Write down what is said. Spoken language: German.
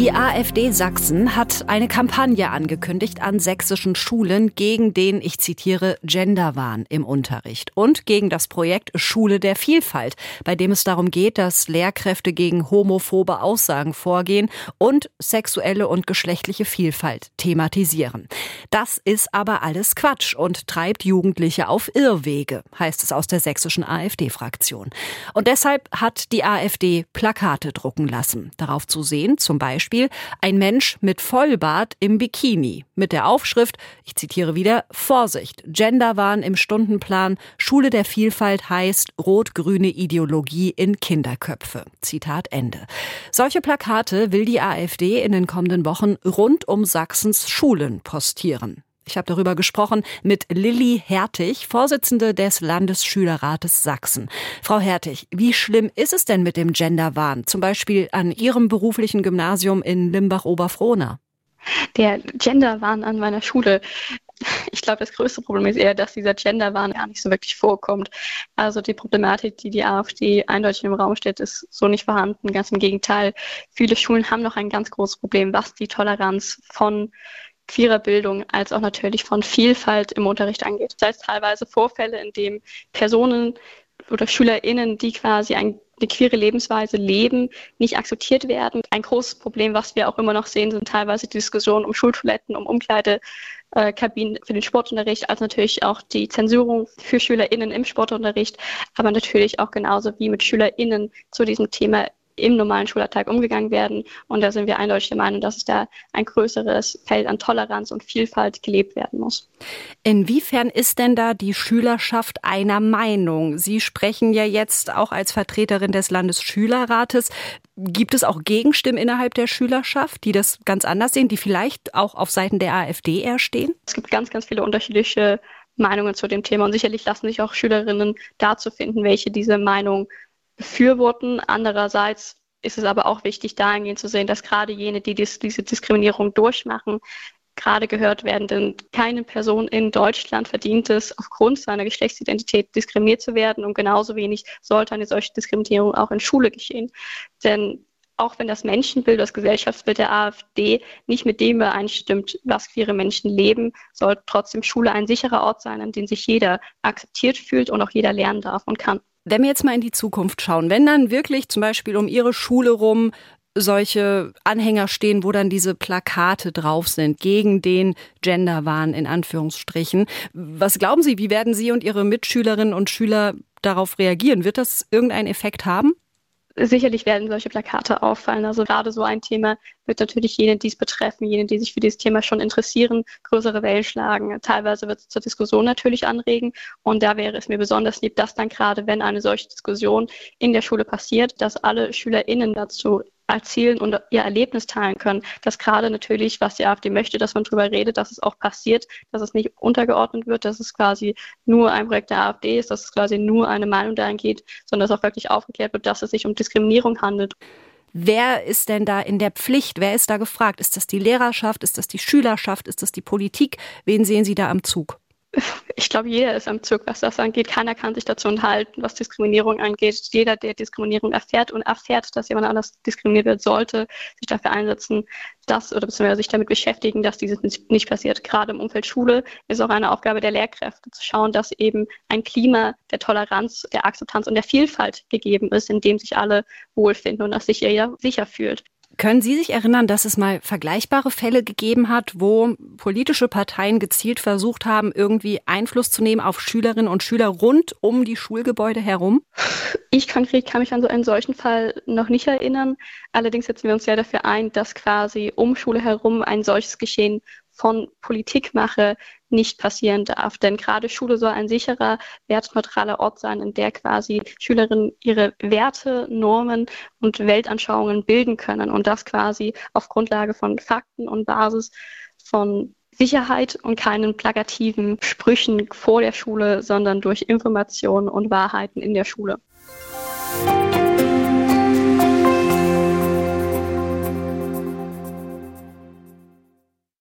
Die AfD Sachsen hat eine Kampagne angekündigt an sächsischen Schulen gegen den, ich zitiere, Genderwahn im Unterricht und gegen das Projekt Schule der Vielfalt, bei dem es darum geht, dass Lehrkräfte gegen homophobe Aussagen vorgehen und sexuelle und geschlechtliche Vielfalt thematisieren. Das ist aber alles Quatsch und treibt Jugendliche auf Irrwege, heißt es aus der sächsischen AfD-Fraktion. Und deshalb hat die AfD Plakate drucken lassen. Darauf zu sehen, zum Beispiel Beispiel ein Mensch mit Vollbart im Bikini mit der Aufschrift, ich zitiere wieder, Vorsicht, Genderwahn im Stundenplan, Schule der Vielfalt heißt rot-grüne Ideologie in Kinderköpfe. Zitat Ende. Solche Plakate will die AfD in den kommenden Wochen rund um Sachsens Schulen postieren. Ich habe darüber gesprochen mit Lilly Hertig, Vorsitzende des Landesschülerrates Sachsen. Frau Hertig, wie schlimm ist es denn mit dem Genderwahn, zum Beispiel an Ihrem beruflichen Gymnasium in Limbach-Oberfrohna? Der Genderwahn an meiner Schule. Ich glaube, das größte Problem ist eher, dass dieser Genderwahn gar nicht so wirklich vorkommt. Also die Problematik, die die AfD eindeutig im Raum stellt, ist so nicht vorhanden. Ganz im Gegenteil. Viele Schulen haben noch ein ganz großes Problem, was die Toleranz von queerer Bildung als auch natürlich von Vielfalt im Unterricht angeht. Das heißt teilweise Vorfälle, in denen Personen oder SchülerInnen, die quasi ein, eine queere Lebensweise leben, nicht akzeptiert werden. Ein großes Problem, was wir auch immer noch sehen, sind teilweise die Diskussionen um Schultoiletten, um Umkleidekabinen für den Sportunterricht, als natürlich auch die Zensurung für SchülerInnen im Sportunterricht, aber natürlich auch genauso wie mit SchülerInnen zu diesem Thema im normalen Schulalltag umgegangen werden. Und da sind wir eindeutig der Meinung, dass es da ein größeres Feld an Toleranz und Vielfalt gelebt werden muss. Inwiefern ist denn da die Schülerschaft einer Meinung? Sie sprechen ja jetzt auch als Vertreterin des Landesschülerrates. Gibt es auch Gegenstimmen innerhalb der Schülerschaft, die das ganz anders sehen, die vielleicht auch auf Seiten der AfD eher stehen? Es gibt ganz, ganz viele unterschiedliche Meinungen zu dem Thema und sicherlich lassen sich auch Schülerinnen dazu finden, welche diese Meinung befürworten. Andererseits ist es aber auch wichtig, dahingehend zu sehen, dass gerade jene, die dies, diese Diskriminierung durchmachen, gerade gehört werden. Denn keine Person in Deutschland verdient es, aufgrund seiner Geschlechtsidentität diskriminiert zu werden. Und genauso wenig sollte eine solche Diskriminierung auch in Schule geschehen. Denn auch wenn das Menschenbild, das Gesellschaftsbild der AfD nicht mit dem übereinstimmt, was queere Menschen leben, soll trotzdem Schule ein sicherer Ort sein, an dem sich jeder akzeptiert fühlt und auch jeder lernen darf und kann. Wenn wir jetzt mal in die Zukunft schauen, wenn dann wirklich zum Beispiel um Ihre Schule rum solche Anhänger stehen, wo dann diese Plakate drauf sind gegen den Genderwahn in Anführungsstrichen. Was glauben Sie, wie werden Sie und Ihre Mitschülerinnen und Schüler darauf reagieren? Wird das irgendeinen Effekt haben? Sicherlich werden solche Plakate auffallen. Also gerade so ein Thema wird natürlich jene, die es betreffen, jene, die sich für dieses Thema schon interessieren, größere Wellen schlagen. Teilweise wird es zur Diskussion natürlich anregen. Und da wäre es mir besonders lieb, dass dann gerade, wenn eine solche Diskussion in der Schule passiert, dass alle SchülerInnen dazu erzählen und ihr Erlebnis teilen können. Dass gerade natürlich, was die AfD möchte, dass man darüber redet, dass es auch passiert, dass es nicht untergeordnet wird, dass es quasi nur ein Projekt der AfD ist, dass es quasi nur eine Meinung dahin geht, sondern dass auch wirklich aufgeklärt wird, dass es sich um Diskriminierung handelt. Wer ist denn da in der Pflicht? Wer ist da gefragt? Ist das die Lehrerschaft? Ist das die Schülerschaft? Ist das die Politik? Wen sehen Sie da am Zug? Ich glaube, jeder ist am Zug, was das angeht. Keiner kann sich dazu enthalten, was Diskriminierung angeht. Jeder, der Diskriminierung erfährt und erfährt, dass jemand anders diskriminiert wird, sollte sich dafür einsetzen, dass oder beziehungsweise sich damit beschäftigen, dass dieses nicht passiert. Gerade im Umfeld Schule ist auch eine Aufgabe der Lehrkräfte, zu schauen, dass eben ein Klima der Toleranz, der Akzeptanz und der Vielfalt gegeben ist, in dem sich alle wohlfinden und dass sich jeder sicher fühlt. Können Sie sich erinnern, dass es mal vergleichbare Fälle gegeben hat, wo politische Parteien gezielt versucht haben, irgendwie Einfluss zu nehmen auf Schülerinnen und Schüler rund um die Schulgebäude herum? Ich konkret kann mich an so einen solchen Fall noch nicht erinnern. Allerdings setzen wir uns ja dafür ein, dass quasi um Schule herum ein solches Geschehen von Politikmache nicht passieren darf. Denn gerade Schule soll ein sicherer, wertneutraler Ort sein, in der quasi Schülerinnen ihre Werte, Normen und Weltanschauungen bilden können und das quasi auf Grundlage von Fakten und Basis von Sicherheit und keinen plakativen Sprüchen vor der Schule, sondern durch Informationen und Wahrheiten in der Schule.